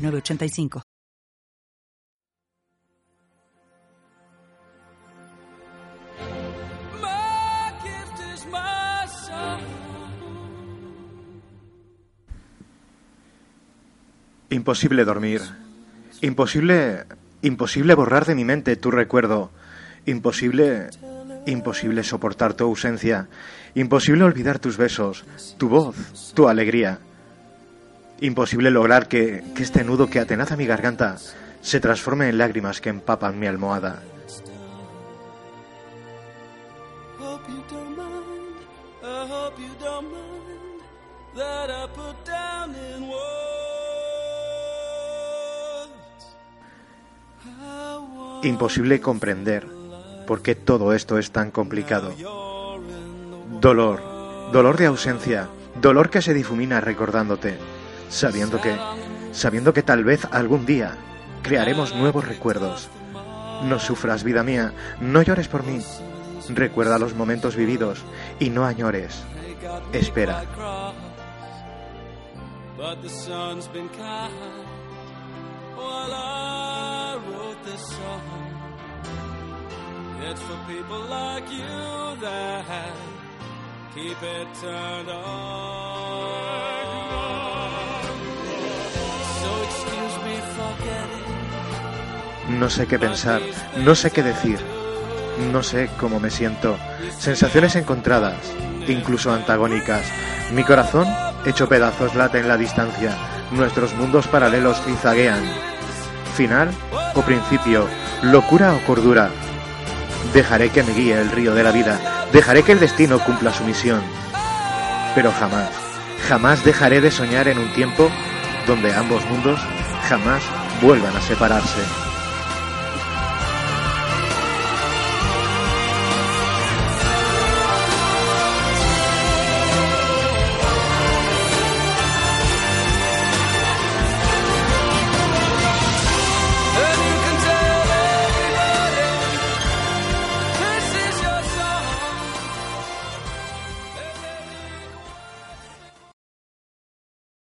985. Imposible dormir. Imposible. Imposible borrar de mi mente tu recuerdo. Imposible. Imposible soportar tu ausencia. Imposible olvidar tus besos, tu voz, tu alegría. Imposible lograr que, que este nudo que atenaza mi garganta se transforme en lágrimas que empapan mi almohada. Imposible comprender por qué todo esto es tan complicado. Dolor, dolor de ausencia, dolor que se difumina recordándote sabiendo que, sabiendo que tal vez algún día crearemos nuevos recuerdos. No sufras, vida mía, no llores por mí. Recuerda los momentos vividos y no añores. Espera. No sé qué pensar, no sé qué decir, no sé cómo me siento. Sensaciones encontradas, incluso antagónicas. Mi corazón, hecho pedazos, late en la distancia. Nuestros mundos paralelos cizaguean. Final o principio, locura o cordura. Dejaré que me guíe el río de la vida, dejaré que el destino cumpla su misión. Pero jamás, jamás dejaré de soñar en un tiempo donde ambos mundos jamás vuelvan a separarse.